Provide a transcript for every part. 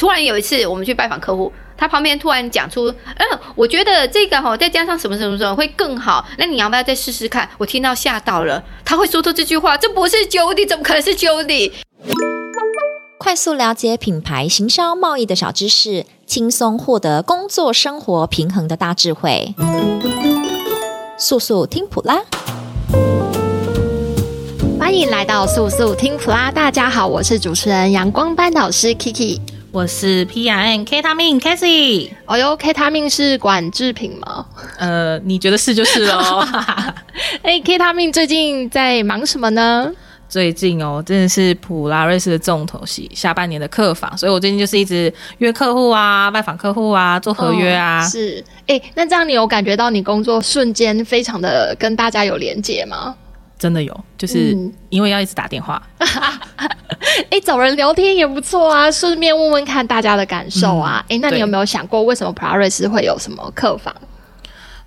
突然有一次我们去拜访客户，他旁边突然讲出，嗯，我觉得这个哈，再加上什么什么什么会更好，那你要不要再试试看？我听到吓到了，他会说出这句话，这不是 Jody，怎么可能是 Jody？快速了解品牌行销贸易的小知识，轻松获得工作生活平衡的大智慧。速速听普拉，欢迎来到速速听普拉。大家好，我是主持人阳光班导师 Kiki，我是 PRM K 他命 Cassie。哦哟，K 他命是管制品吗？呃，你觉得是就是哦。哎，K 他命最近在忙什么呢？最近哦，真的是普拉瑞斯的重头戏，下半年的客房，所以我最近就是一直约客户啊，拜访客户啊，做合约啊。哦、是，哎、欸，那这样你有感觉到你工作瞬间非常的跟大家有连结吗？真的有，就是因为要一直打电话。哎、找人聊天也不错啊，顺便问问看大家的感受啊。哎、嗯欸，那你有没有想过，为什么普拉瑞斯会有什么客房？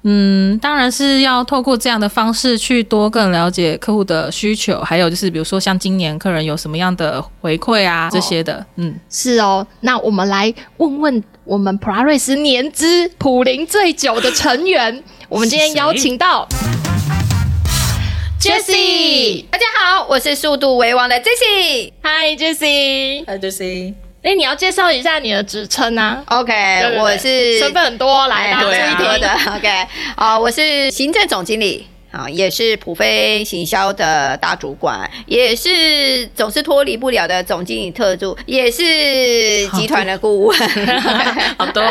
嗯，当然是要透过这样的方式去多更了解客户的需求，还有就是比如说像今年客人有什么样的回馈啊、哦、这些的。嗯，是哦。那我们来问问我们普拉瑞斯年资普林最久的成员，我们今天邀请到 Jessie。大家好，我是速度为王的 Jessie。Hi Jessie。Hi Jessie。哎、欸，你要介绍一下你的职称啊？OK，对对对，我是身份很多，来，对啊，多的。OK，啊，我是行政总经理。啊，也是普飞行销的大主管，也是总是脱离不了的总经理特助，也是集团的顾问，好多，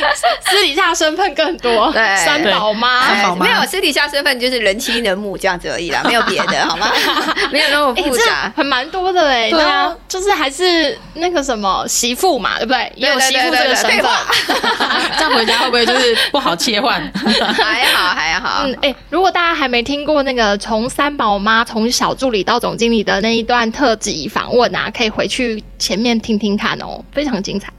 私底下身份更多。对，三宝妈，没有私底下身份就是人妻人母这样子而已啦，没有别的，好吗？没有那么复杂，欸、很蛮多的哎。对啊，就是还是那个什么媳妇嘛，对不对？也有媳妇这个身份，这样回家会不会就是不好切换？还好还好。嗯，哎、欸，如果大家还没听过那个从三宝妈从小助理到总经理的那一段特辑访问啊，可以回去前面听听看哦，非常精彩。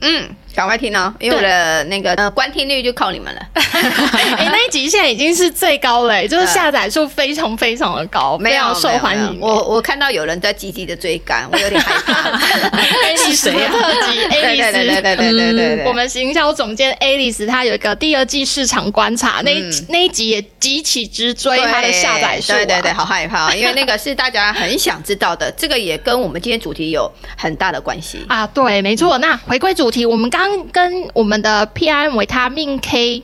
嗯。赶快听哦，因为我的那个呃观听率就靠你们了。哎，那一集现在已经是最高了，就是下载数非常非常的高，非常受欢迎。我我看到有人在积极的追赶，我有点害怕。是谁啊？特辑 Alice，对对对对对对。我们行销总监 Alice，她有一个第二季市场观察，那那一集也极其直追她的下载数。对对对，好害怕，因为那个是大家很想知道的，这个也跟我们今天主题有很大的关系啊。对，没错。那回归主题，我们刚。刚跟我们的 PRM 维他命 K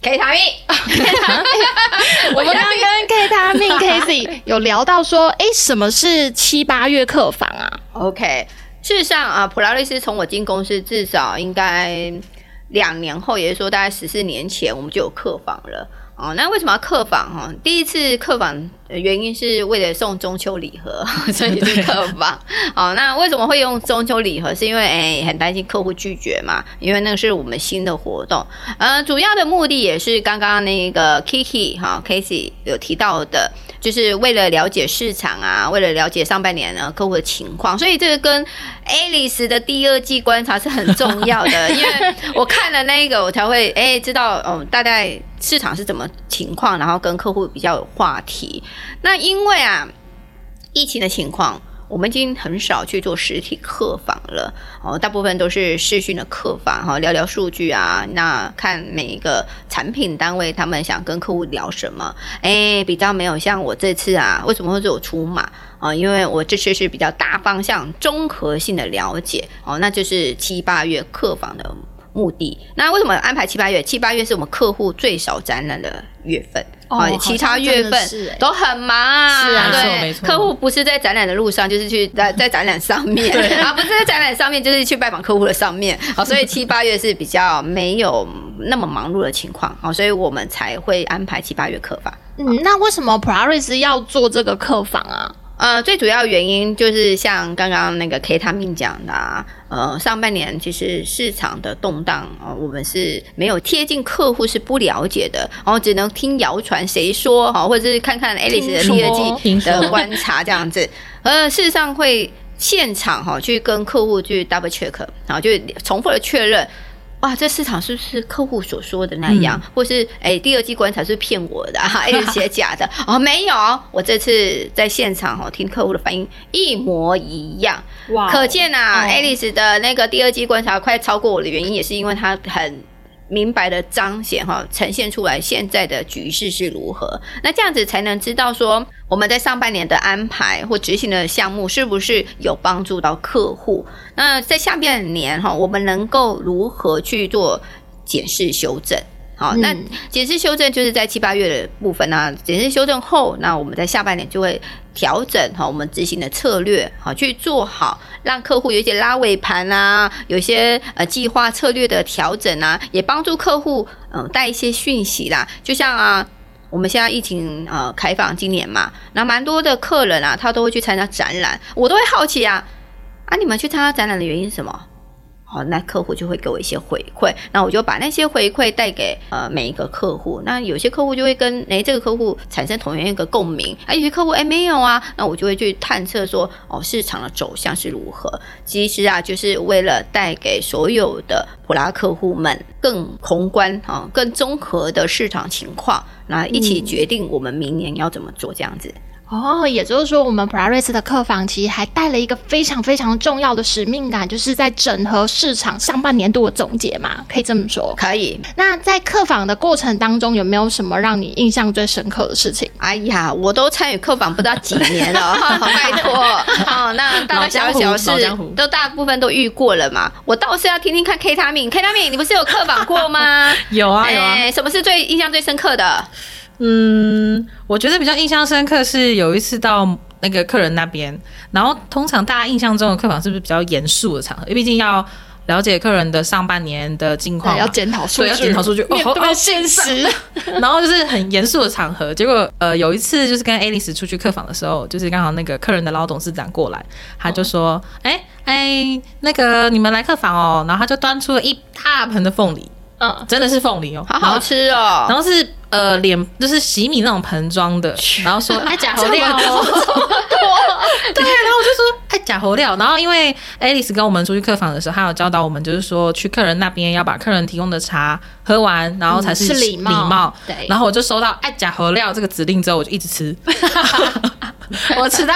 K 他命，我们刚刚跟 K 他命 Casey 有聊到说，哎，什么是七八月客房啊？OK，事实上啊，普拉瑞斯从我进公司至少应该两年后，也就是说大概十四年前，我们就有客房了。哦，那为什么要客访哈？第一次客访原因是为了送中秋礼盒，所以是客访。哦，那为什么会用中秋礼盒？是因为哎，很担心客户拒绝嘛，因为那个是我们新的活动。呃，主要的目的也是刚刚那个 Kiki 哈 Casey 有提到的。就是为了了解市场啊，为了了解上半年呢客户的情况，所以这个跟 Alice 的第二季观察是很重要的。因为我看了那个，我才会哎、欸、知道哦，大概市场是怎么情况，然后跟客户比较有话题。那因为啊，疫情的情况。我们已经很少去做实体客房了，哦，大部分都是视讯的客房，哈，聊聊数据啊，那看每一个产品单位他们想跟客户聊什么，哎，比较没有像我这次啊，为什么会做出马啊？因为我这次是比较大方向、综合性的了解，哦，那就是七八月客房的目的。那为什么安排七八月？七八月是我们客户最少展览的月份。哦，其他月份都很忙啊，是啊，对，客户不是在展览的路上，就是去在 在展览上面，啊，不是在展览上面，就是去拜访客户的上面，好，所以七八月是比较没有那么忙碌的情况，好，所以我们才会安排七八月客房。嗯，那为什么普拉瑞斯要做这个客房啊？呃，最主要原因就是像刚刚那个 K 他命讲的，啊，呃，上半年其实市场的动荡啊，呃，我们是没有贴近客户是不了解的，然后只能听谣传谁说哈，或者是看看 Alice 的第二季的观察这样子，呃，事实上会现场哈去跟客户去 double check，然后就重复的确认。哇，这市场是不是客户所说的那样？嗯、或是哎，第二季观察是骗我的，哈，写假的哦？没有，我这次在现场哦，听客户的反应一模一样。哇，可见啊，Alice 的那个第二季观察快超过我的原因，也是因为他很。明白的彰显哈，呈现出来现在的局势是如何，那这样子才能知道说我们在上半年的安排或执行的项目是不是有帮助到客户。那在下半年哈，我们能够如何去做检视修正？好，那解释修正就是在七八月的部分呢、啊。检视修正后，那我们在下半年就会调整哈，我们执行的策略好去做好，让客户有一些拉尾盘啊，有一些呃计划策略的调整啊，也帮助客户嗯带一些讯息啦。就像啊，我们现在疫情呃开放今年嘛，那蛮多的客人啊，他都会去参加展览，我都会好奇啊，啊你们去参加展览的原因是什么？好，那客户就会给我一些回馈，那我就把那些回馈带给呃每一个客户。那有些客户就会跟诶、欸、这个客户产生同样一个共鸣，啊有些客户诶、欸、没有啊，那我就会去探测说哦市场的走向是如何。其实啊，就是为了带给所有的普拉客户们更宏观啊、更综合的市场情况，那一起决定我们明年要怎么做这样子。哦，也就是说，我们普拉瑞斯的客房其实还带了一个非常非常重要的使命感，就是在整合市场上半年度的总结嘛，可以这么说。可以。那在客访的过程当中，有没有什么让你印象最深刻的事情？哎呀，我都参与客访不到几年了，拜托。好，那大大小小事都大部分都遇过了嘛。我倒是要听听看 K 他命，K 他命，你不是有客访过吗？有啊，有啊。什么是最印象最深刻的？嗯，我觉得比较印象深刻是有一次到那个客人那边，然后通常大家印象中的客房是不是比较严肃的场合？因为毕竟要了解客人的上半年的近况，要检讨数据，要检讨数据，哦，好现实。然后就是很严肃的场合，结果呃有一次就是跟 Alice 出去客房的时候，就是刚好那个客人的老董事长过来，他就说：“哎、哦、哎、欸，那个你们来客房哦。”然后他就端出了一大盆的凤梨。嗯，真的是凤梨哦，好好吃哦。然后是呃脸就是洗米那种盆装的，然后说爱假猴料哦，对，然后我就说爱假猴料。然后因为 Alice 跟我们出去客房的时候，她有教导我们，就是说去客人那边要把客人提供的茶喝完，然后才是礼貌。礼貌。对。然后我就收到爱假猴料这个指令之后，我就一直吃。我吃到，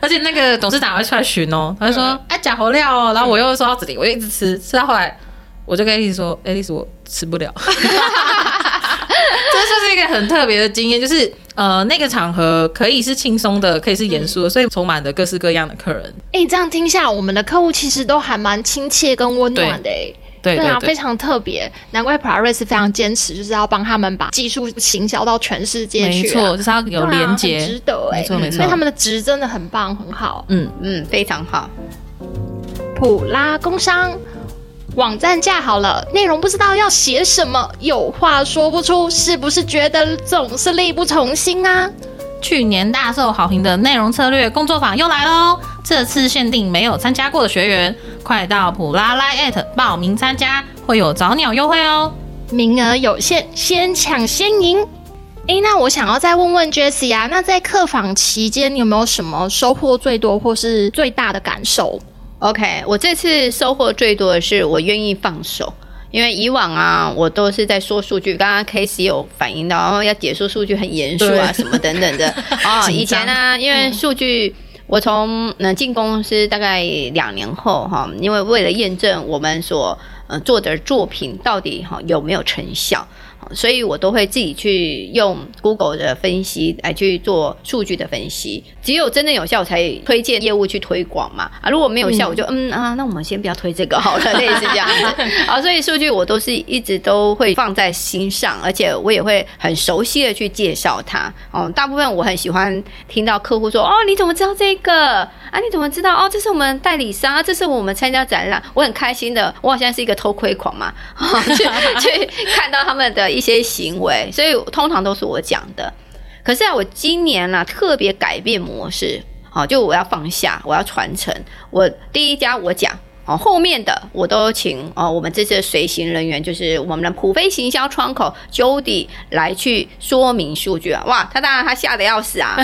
而且那个董事长会出来巡哦，他就说爱假猴料哦，然后我又收到指令，我就一直吃，吃到后来。我就跟 Alice 说，Alice 我吃不了，这就是一个很特别的经验，就是呃那个场合可以是轻松的，可以是严肃的，所以充满着各式各样的客人。哎、欸，这样听下，我们的客户其实都还蛮亲切跟温暖的，哎，对啊，对对。对，非常特别，难怪 Polaris 非常坚持，就是要帮他们把技术行销到全世界去，啊，没错，就是要有连接，值得，哎，没错没错，所以他们的值真的很棒，很好，嗯嗯，非常好，普拉工商。网站架好了，内容不知道要写什么，有话说不出，是不是觉得总是力不从心啊？去年大受好评的内容策略工作坊又来喽！这次限定没有参加过的学员，快到普拉拉艾特报名参加，会有早鸟优惠哦，名额有限，先抢先赢。诶，那我想要再问问 Jessie 啊，那在客访期间，你有没有什么收获最多或是最大的感受？OK，我这次收获最多的是我愿意放手，因为以往啊，我都是在说数据。刚刚 Casey 有反映到，然后要解说数据很严肃啊，什么等等的。哦，以前呢、啊，因为数据，我从能进公司大概两年后哈，因为为了验证我们所呃做的作品到底哈有没有成效。所以我都会自己去用 Google 的分析来去做数据的分析，只有真正有效，我才推荐业务去推广嘛。啊，如果没有效，我就嗯，嗯啊，那我们先不要推这个 好了，类似这样子。啊，所以数据我都是一直都会放在心上，而且我也会很熟悉的去介绍它。哦，大部分我很喜欢听到客户说，哦，你怎么知道这个？啊，你怎么知道？哦，这是我们代理商，这是我们参加展览，我很开心的。我好像是一个偷窥狂嘛，去 去看到他们的。一些行为，所以通常都是我讲的。可是啊，我今年呢、啊、特别改变模式，好，就我要放下，我要传承。我第一家我讲，好，后面的我都请哦，我们这次的随行人员就是我们的普飞行销窗口 Jody 来去说明数据啊。哇，他当然他吓得要死啊！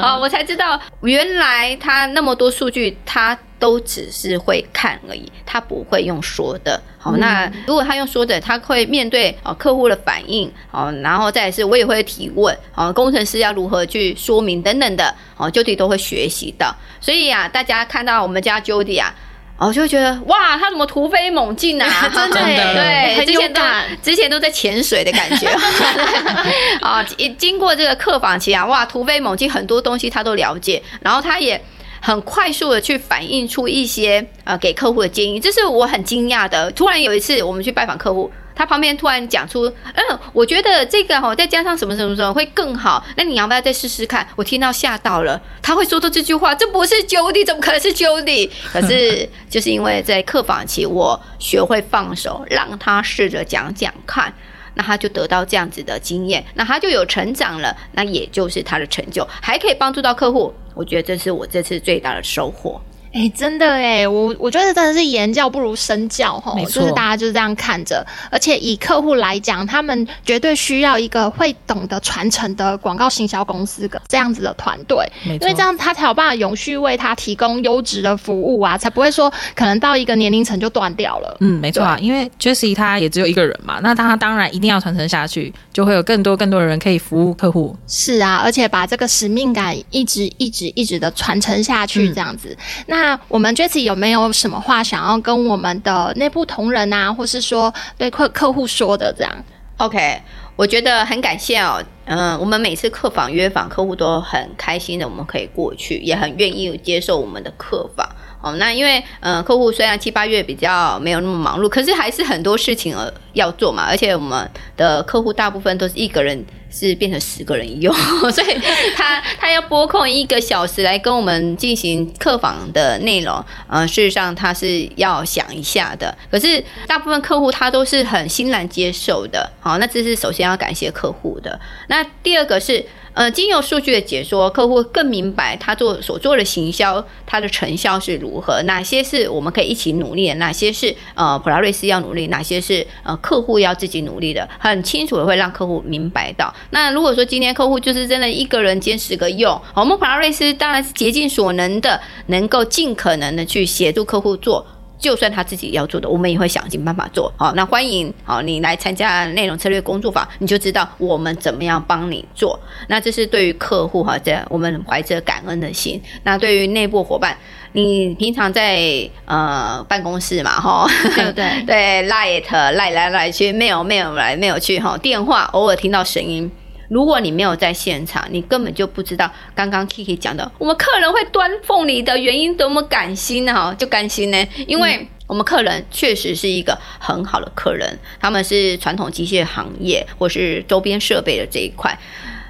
好，我才知道原来他那么多数据他。都只是会看而已，他不会用说的。好，那如果他用说的，他会面对哦客户的反应，哦，然后再是我也会提问，哦，工程师要如何去说明等等的，哦，Jody 都会学习到。所以啊，大家看到我们家 Jody 啊。哦，就会觉得哇，他怎么突飞猛进啊？真的，对，很勇敢。之前都在潜水的感觉啊，经过这个客访期啊，哇，突飞猛进，很多东西他都了解，然后他也很快速的去反映出一些呃给客户的建议，这是我很惊讶的。突然有一次我们去拜访客户。他旁边突然讲出，嗯，我觉得这个哈，再加上什么什么什么会更好。那你要不要再试试看？我听到吓到了。他会说出这句话，这不是 Jody，怎么可能是 Jody？可是就是因为在客访期，我学会放手，让他试着讲讲看，那他就得到这样子的经验，那他就有成长了，那也就是他的成就，还可以帮助到客户。我觉得这是我这次最大的收获。哎、欸，真的哎，我我觉得真的是言教不如身教哈，没错，就是大家就是这样看着，而且以客户来讲，他们绝对需要一个会懂得传承的广告行销公司的这样子的团队，因为这样他才有办法永续为他提供优质的服务啊，才不会说可能到一个年龄层就断掉了。嗯，没错啊，因为 Jessie 他也只有一个人嘛，那他当然一定要传承下去，就会有更多更多的人可以服务客户。是啊，而且把这个使命感一直一直一直的传承下去，这样子，嗯、那那我们 Jesse 有没有什么话想要跟我们的内部同仁啊，或是说对客客户说的这样？OK，我觉得很感谢哦。嗯，我们每次客访约访客户都很开心的，我们可以过去，也很愿意接受我们的客访。哦，那因为嗯，客户虽然七八月比较没有那么忙碌，可是还是很多事情呃要做嘛。而且我们的客户大部分都是一个人是变成十个人用，所以他他要拨空一个小时来跟我们进行客房的内容，呃，事实上他是要想一下的。可是大部分客户他都是很欣然接受的。好，那这是首先要感谢客户的。那第二个是。呃，经由数据的解说，客户更明白他做所做的行销，他的成效是如何，哪些是我们可以一起努力的，哪些是呃普拉瑞斯要努力，哪些是呃客户要自己努力的，很清楚的会让客户明白到。那如果说今天客户就是真的一个人兼十个用，我们普拉瑞斯当然是竭尽所能的，能够尽可能的去协助客户做。就算他自己要做的，我们也会想尽办法做。好，那欢迎好你来参加内容策略工作坊，你就知道我们怎么样帮你做。那这是对于客户哈，这我们怀着感恩的心。那对于内部伙伴，你平常在呃办公室嘛，哈，对不对？对，赖特赖来赖去，没有没有来没有去哈，电话偶尔听到声音。如果你没有在现场，你根本就不知道刚刚 Kiki 讲的，我们客人会端凤梨的原因多么感心哈！就甘心呢，因为我们客人确实是一个很好的客人，他们是传统机械行业或是周边设备的这一块，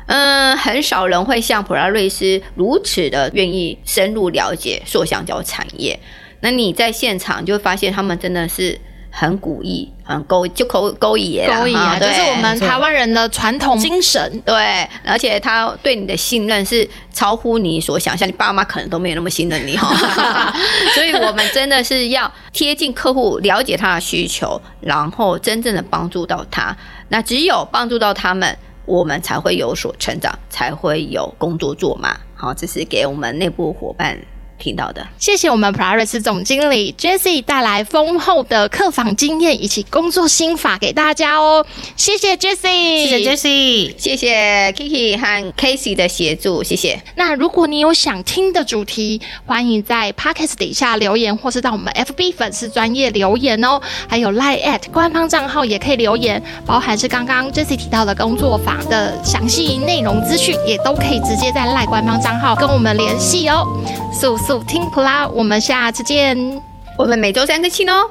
嗯，很少人会像普拉瑞斯如此的愿意深入了解塑橡胶产业。那你在现场就会发现，他们真的是。很古意，很勾，就勾勾引，勾引啊！就是我们台湾人的传统精神。对，而且他对你的信任是超乎你所想象，你爸妈可能都没有那么信任你哈。所以我们真的是要贴近客户，了解他的需求，然后真正的帮助到他。那只有帮助到他们，我们才会有所成长，才会有工作做嘛。好，这是给我们内部伙伴。听到的，谢谢我们普拉瑞斯总经理 Jessie 带来丰厚的客房经验以及工作心法给大家哦。谢谢 Jessie，谢谢 Jessie，谢谢 Kiki 和 Casey 的协助，谢谢。那如果你有想听的主题，欢迎在 Podcast 底下留言，或是到我们 FB 粉丝专业留言哦。还有 Line@ 官方账号也可以留言，包含是刚刚 Jessie 提到的工作坊的详细内容资讯，也都可以直接在 Line 官方账号跟我们联系哦。速速听普拉，我们下次见。我们每周三更新哦。